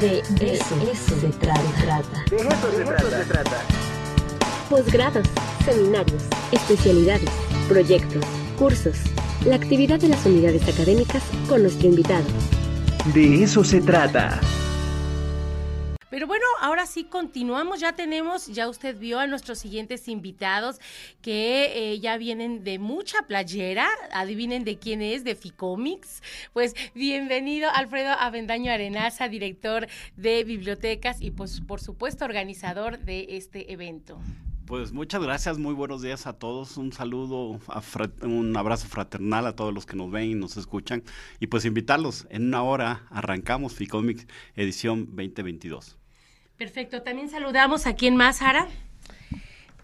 De, eso, se trata. De eso se trata. Posgrados, seminarios, especialidades, proyectos, cursos, la actividad de las unidades académicas con nuestro invitado. De eso se trata. Pero bueno, ahora sí continuamos, ya tenemos, ya usted vio a nuestros siguientes invitados que eh, ya vienen de mucha playera, adivinen de quién es, de Ficomics. Pues bienvenido Alfredo Avendaño Arenaza, director de bibliotecas y pues por supuesto organizador de este evento. Pues muchas gracias, muy buenos días a todos, un saludo, un abrazo fraternal a todos los que nos ven y nos escuchan y pues invitarlos, en una hora arrancamos Ficomics edición 2022. Perfecto, también saludamos a quién más, Sara.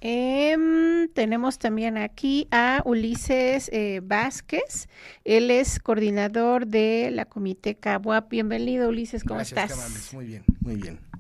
Em, tenemos también aquí a Ulises eh, Vázquez. Él es coordinador de la Comiteca WAP. Bienvenido, Ulises, ¿cómo estás? Muy bien, muy bien.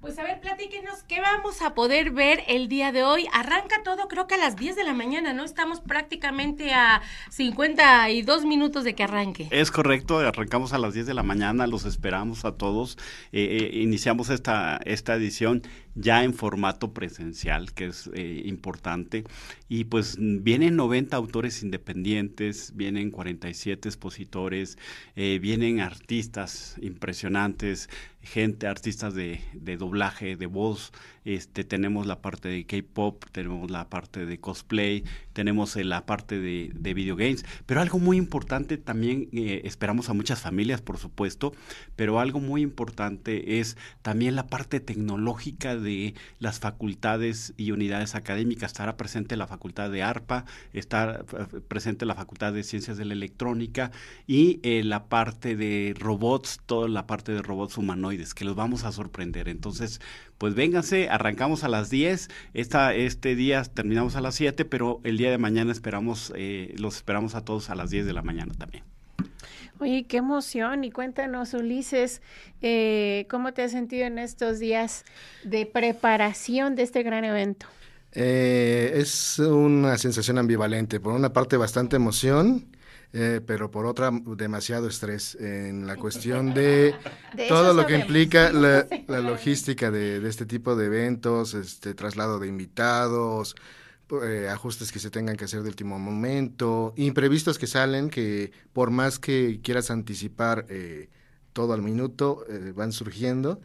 Pues a ver, platíquenos, ¿qué vamos a poder ver el día de hoy? Arranca todo creo que a las 10 de la mañana, ¿no? Estamos prácticamente a 52 minutos de que arranque. Es correcto, arrancamos a las 10 de la mañana, los esperamos a todos. Eh, eh, iniciamos esta, esta edición ya en formato presencial, que es eh, importante. Y pues vienen 90 autores independientes, vienen 47 expositores, vienen artistas impresionantes, gente, artistas de, de, doblaje, de voz, este, tenemos la parte de K-pop, tenemos la parte de cosplay, tenemos eh, la parte de, de videogames, pero algo muy importante también, eh, esperamos a muchas familias, por supuesto, pero algo muy importante es también la parte tecnológica de las facultades y unidades académicas. Estará presente la facultad de ARPA, está eh, presente la facultad de Ciencias de la Electrónica y la parte de robots, toda la parte de robots humanoides que los vamos a sorprender. Entonces, pues vénganse, arrancamos a las 10, esta, este día terminamos a las 7, pero el día de mañana esperamos, eh, los esperamos a todos a las 10 de la mañana también. Oye, qué emoción. Y cuéntanos, Ulises, eh, ¿cómo te has sentido en estos días de preparación de este gran evento? Eh, es una sensación ambivalente. Por una parte, bastante emoción eh, pero por otra demasiado estrés en la cuestión de, todo lo que implica la, logística de, este tipo de eventos, este traslado de invitados, eh, ajustes que se tengan que hacer de último momento, imprevistos que salen que por más que quieras anticipar eh, todo al minuto, van surgiendo,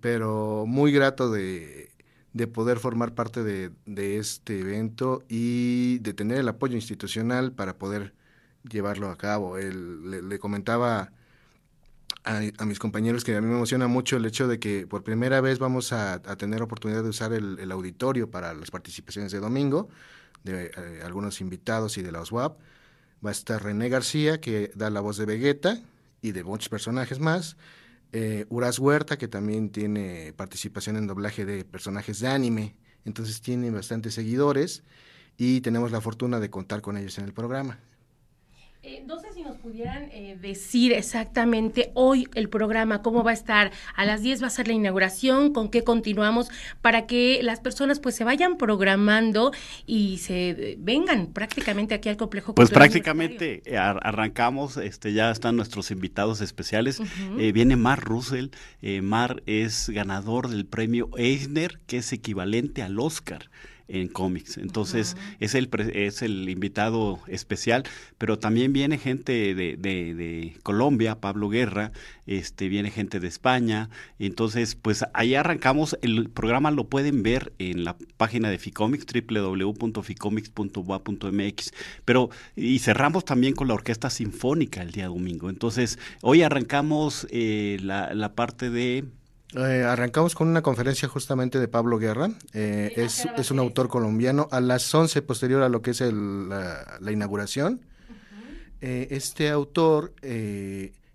pero muy grato de, de poder formar parte de, de, este evento y de tener el apoyo institucional para poder llevarlo a cabo. le, comentaba a, mis compañeros que a mí me emociona mucho el hecho de que por primera vez vamos a, tener oportunidad de usar el, auditorio para las participaciones de domingo, de eh, algunos invitados y de la OSWAP. Va a estar René García, que da la voz de Vegeta y de muchos personajes más. Eh, Uras Huerta, que también tiene participación en doblaje de personajes de anime. Entonces tiene bastantes seguidores y tenemos la fortuna de contar con ellos en el programa. Eh, no sé si nos pudieran eh, decir exactamente hoy el programa, cómo va a estar. A las 10 va a ser la inauguración, con qué continuamos, para que las personas pues se vayan programando y se eh, vengan prácticamente aquí al complejo. Pues prácticamente arrancamos, este ya están nuestros invitados especiales. viene Mar Russell. Mar es ganador del premio Eisner, que es equivalente al Oscar en cómics. Entonces, es, el, es el invitado especial, pero también viene gente de, de, Colombia, Pablo Guerra, este, viene gente de España. Entonces, pues ahí arrancamos. El programa lo pueden ver en la página de Ficomics, www.ficomics.wa.mx. Pero, y cerramos también con la Orquesta Sinfónica el día domingo. Entonces, hoy arrancamos eh, la, la parte de eh, arrancamos con una conferencia justamente de Pablo Guerra, eh, es, es, un autor colombiano, a las 11 posterior a lo que es la, inauguración. Eh, este autor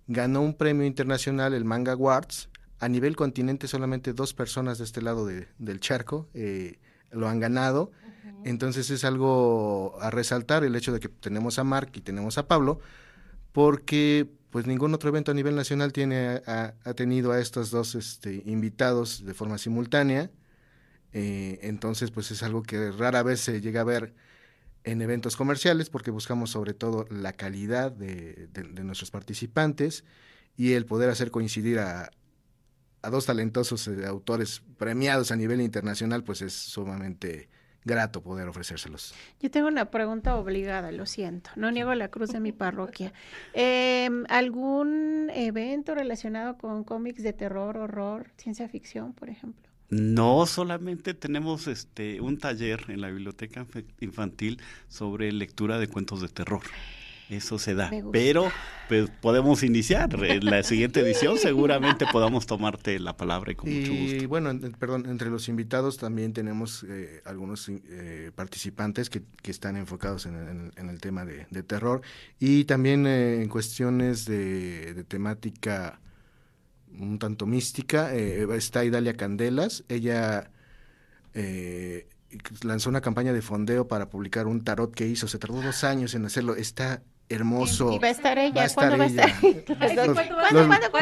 ganó un premio internacional, el Manga Awards, a nivel continente solamente dos personas de este lado del charco lo han ganado, entonces es algo a resaltar el hecho de que tenemos a Mark y tenemos a Pablo, porque pues ningún otro evento a nivel nacional tiene ha, tenido a estos dos este, invitados de forma simultánea. Eh, entonces, pues es algo que rara vez se llega a ver en eventos comerciales porque buscamos sobre todo la calidad de, nuestros participantes y el poder hacer coincidir a, dos talentosos eh, autores premiados a nivel internacional, pues es sumamente grato poder ofrecérselos. Yo tengo una pregunta obligada, lo siento. No niego la cruz de mi parroquia. Em, ¿Algún evento relacionado con cómics de terror, horror, ciencia ficción, por ejemplo? No, solamente tenemos este un taller en la biblioteca infantil sobre lectura de cuentos de terror. Eso se da. Pero pues, podemos iniciar. En la siguiente edición seguramente podamos tomarte la palabra y con mucho gusto. Y bueno, perdón, entre los invitados también tenemos eh, algunos eh, participantes que, que, están enfocados en, el tema de, terror y también eh, en cuestiones de, de, temática un tanto mística. está Idalia Candelas. Ella lanzó una campaña de fondeo para publicar un tarot que hizo. Se tardó dos años en hacerlo. Está hermoso. Y va a estar ella. ¿Cuándo va a estar?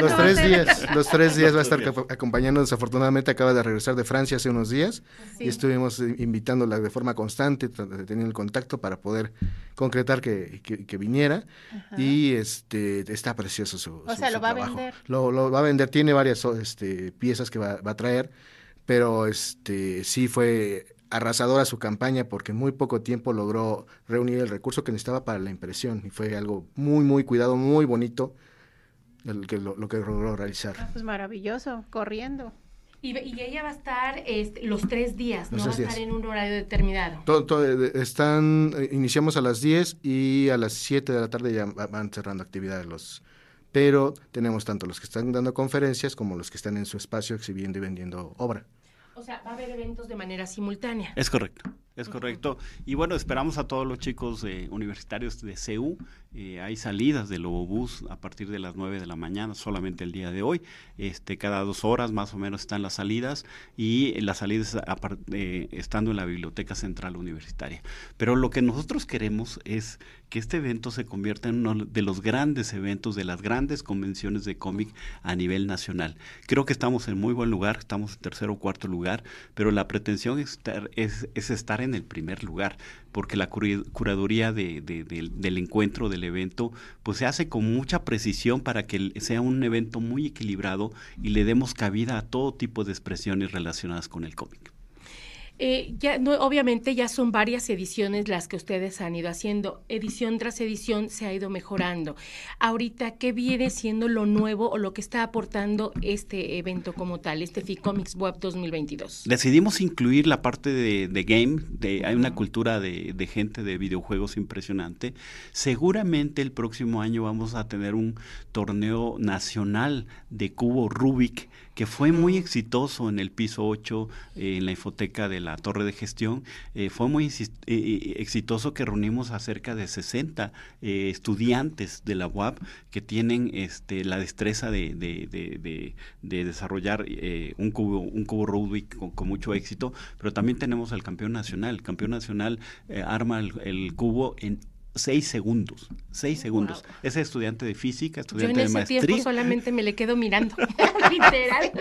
Los, tres días, los tres días va a estar acompañándonos. Afortunadamente acaba de regresar de Francia hace unos días y estuvimos invitándola de forma constante, teniendo el contacto para poder concretar que, que, viniera. Y este está precioso su, O sea, lo va a vender. Lo, va a vender. Tiene varias este, piezas que va, va a traer, pero este sí fue arrasadora su campaña porque en muy poco tiempo logró reunir el recurso que necesitaba para la impresión y fue algo muy, muy cuidado, muy bonito el que lo, que logró realizar. Ah, pues maravilloso, corriendo. Y, ella va a estar este, los tres días, no va a estar en un horario determinado. Eh, están, eh, iniciamos a las 10 y a las 7 de la tarde ya van cerrando actividades los, pero tenemos tanto los que están dando conferencias como los que están en su espacio exhibiendo y vendiendo obra. O sea, va a haber eventos de manera simultánea. Es correcto. Es correcto. Y bueno, esperamos a todos los chicos eh, universitarios de CEU. Eh, hay salidas de Lobobús a partir de las 9 de la mañana, solamente el día de hoy. Este, cada dos horas más o menos están las salidas y las salidas eh, estando en la Biblioteca Central Universitaria. Pero lo que nosotros queremos es que este evento se convierta en uno de los grandes eventos, de las grandes convenciones de cómic a nivel nacional. Creo que estamos en muy buen lugar, estamos en tercer o cuarto lugar, pero la pretensión es estar, es, es estar en el primer lugar, porque la curaduría de, del encuentro, del evento, pues se hace con mucha precisión para que sea un evento muy equilibrado y le demos cabida a todo tipo de expresiones relacionadas con el cómic. Eh, ya, no, obviamente ya son varias ediciones las que ustedes han ido haciendo. Edición tras edición se ha ido mejorando. Ahorita, ¿qué viene siendo lo nuevo o lo que está aportando este evento como tal, este FICOMICS Web 2022? Decidimos incluir la parte de, game, de, hay una cultura de, gente de videojuegos impresionante. Seguramente el próximo año vamos a tener un torneo nacional de cubo Rubik que fue muy exitoso en el piso 8, eh, en la infoteca de la torre de gestión. Eh, fue muy eh, exitoso que reunimos a cerca de 60 estudiantes de la UAP que tienen este, la destreza de, de, desarrollar un, cubo, un cubo Rubik con, mucho éxito, pero también tenemos al campeón nacional. El campeón nacional arma el, el cubo en seis segundos, seis segundos. Ese estudiante de física, estudiante Yo en ese Tiempo solamente me le quedo mirando, literal.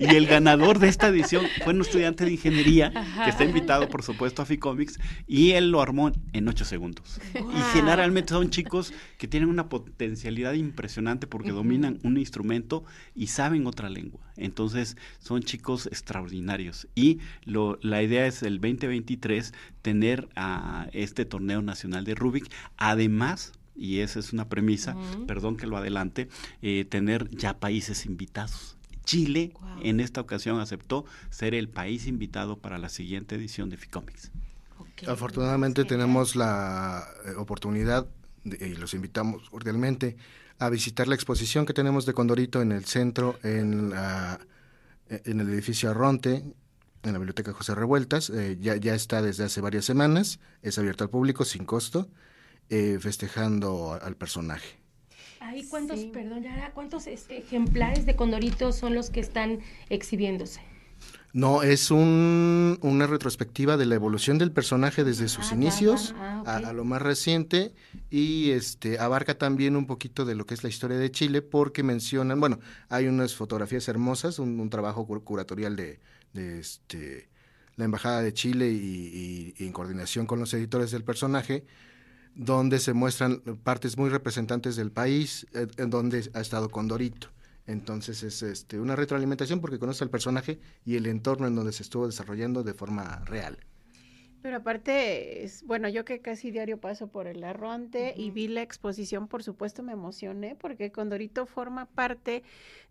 Y el ganador de esta edición fue un estudiante de ingeniería que está invitado, por supuesto, a Ficomics y él lo armó en ocho segundos. Y generalmente son chicos que tienen una potencialidad impresionante porque dominan un instrumento y saben otra lengua. Entonces son chicos extraordinarios. Y lo, la idea es el 2023 tener a este torneo nacional de Rubik Además, y esa es una premisa, perdón que lo adelante, eh, tener ya países invitados. Chile en esta ocasión aceptó ser el país invitado para la siguiente edición de FICOMICS. Afortunadamente tenemos la eh, oportunidad, y los invitamos cordialmente, a visitar la exposición que tenemos de Condorito en el centro, en, en el edificio Arronte, en la Biblioteca José Revueltas. Eh, ya, ya está desde hace varias semanas, es abierto al público sin costo, eh, festejando al personaje. ¿cuántos, perdón, cuántos este, ejemplares de Condorito son los que están exhibiéndose? No, es un, una retrospectiva de la evolución del personaje desde sus ah, inicios ah, a, lo más reciente y este abarca también un poquito de lo que es la historia de Chile porque mencionan, bueno, hay unas fotografías hermosas, un trabajo curatorial de, de este, la Embajada de Chile y, en coordinación con los editores del personaje, donde se muestran partes muy representantes del país, eh, en donde ha estado Condorito. Entonces es este, una retroalimentación porque conoce al personaje y el entorno en donde se estuvo desarrollando de forma real. Pero aparte, es, bueno, yo que casi diario paso por el Arronte y vi la exposición, por supuesto me emocioné porque Condorito forma parte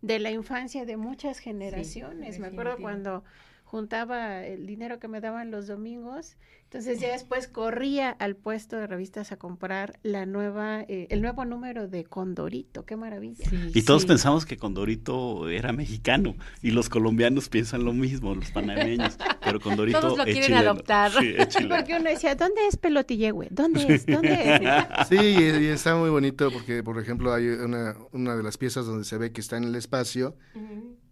de la infancia de muchas generaciones. me acuerdo cuando juntaba el dinero que me daban los domingos entonces ya después corría al puesto de revistas a comprar la nueva, eh, el nuevo número de Condorito, qué maravilla. y todos pensamos que Condorito era mexicano y los colombianos piensan lo mismo, los panameños, pero Condorito todos lo quieren adoptar. Sí, porque uno decía, ¿dónde es Pelotillehue? ¿Dónde es? ¿Dónde es? Sí, y, está muy bonito porque, por ejemplo, hay una, una de las piezas donde se ve que está en el espacio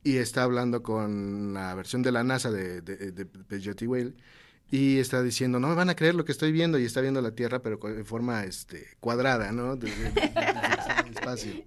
y está hablando con la versión de la NASA de, de, de, de y está diciendo, no me van a creer lo que estoy viendo, y está viendo la Tierra, pero en forma este, cuadrada, ¿no? De, espacio.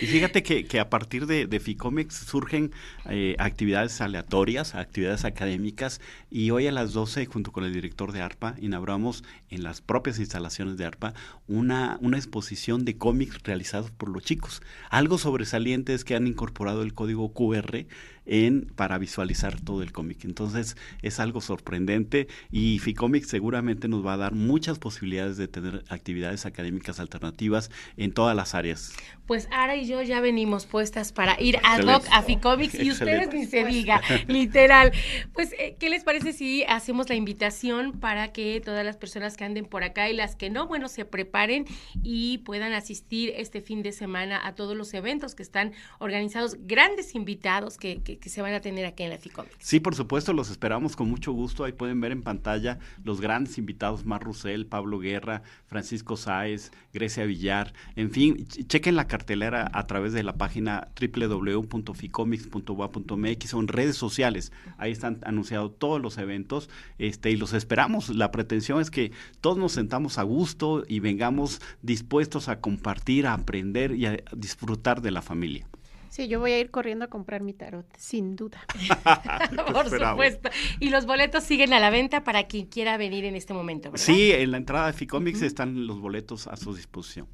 Y fíjate que, a partir de, de Ficomex surgen eh, actividades aleatorias, actividades académicas, y hoy a las 12, junto con el director de ARPA, inauguramos en las propias instalaciones de ARPA una, una exposición de cómics realizados por los chicos. Algo sobresaliente es que han incorporado el código QR en, para visualizar todo el cómic. Entonces es algo sorprendente y Ficomic seguramente nos va a dar muchas posibilidades de tener actividades académicas alternativas en todas las áreas. Pues Y yo ya venimos puestas para ir ad hoc a Ficomics y ustedes ni se diga, literal. Pues, eh, ¿qué les parece si hacemos la invitación para que todas las personas que anden por acá y las que no, bueno, se preparen y puedan asistir este fin de semana a todos los eventos que están organizados, grandes invitados que, que, se van a tener aquí en la Ficomics? Sí, por supuesto, los esperamos con mucho gusto. Ahí pueden ver en pantalla los grandes invitados, Mar Rusel, Pablo Guerra, Francisco Sáez, Grecia Villar, en fin, chequen la cartelera a través de la página www.ficomics.wa.mx o en redes sociales. Ahí están anunciados todos los eventos este, y los esperamos. La pretensión es que todos nos sentamos a gusto y vengamos dispuestos a compartir, a aprender y a disfrutar de la familia. Sí, yo voy a ir corriendo a comprar mi tarot, sin duda. Por supuesto. Y los boletos siguen a la venta para quien quiera venir en este momento, ¿verdad? Sí, en la entrada de Ficomics están los boletos a su disposición.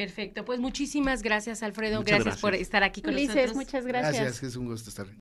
Perfecto, pues muchísimas gracias Alfredo, gracias, por estar aquí con nosotros. muchas gracias. Gracias, es un gusto estar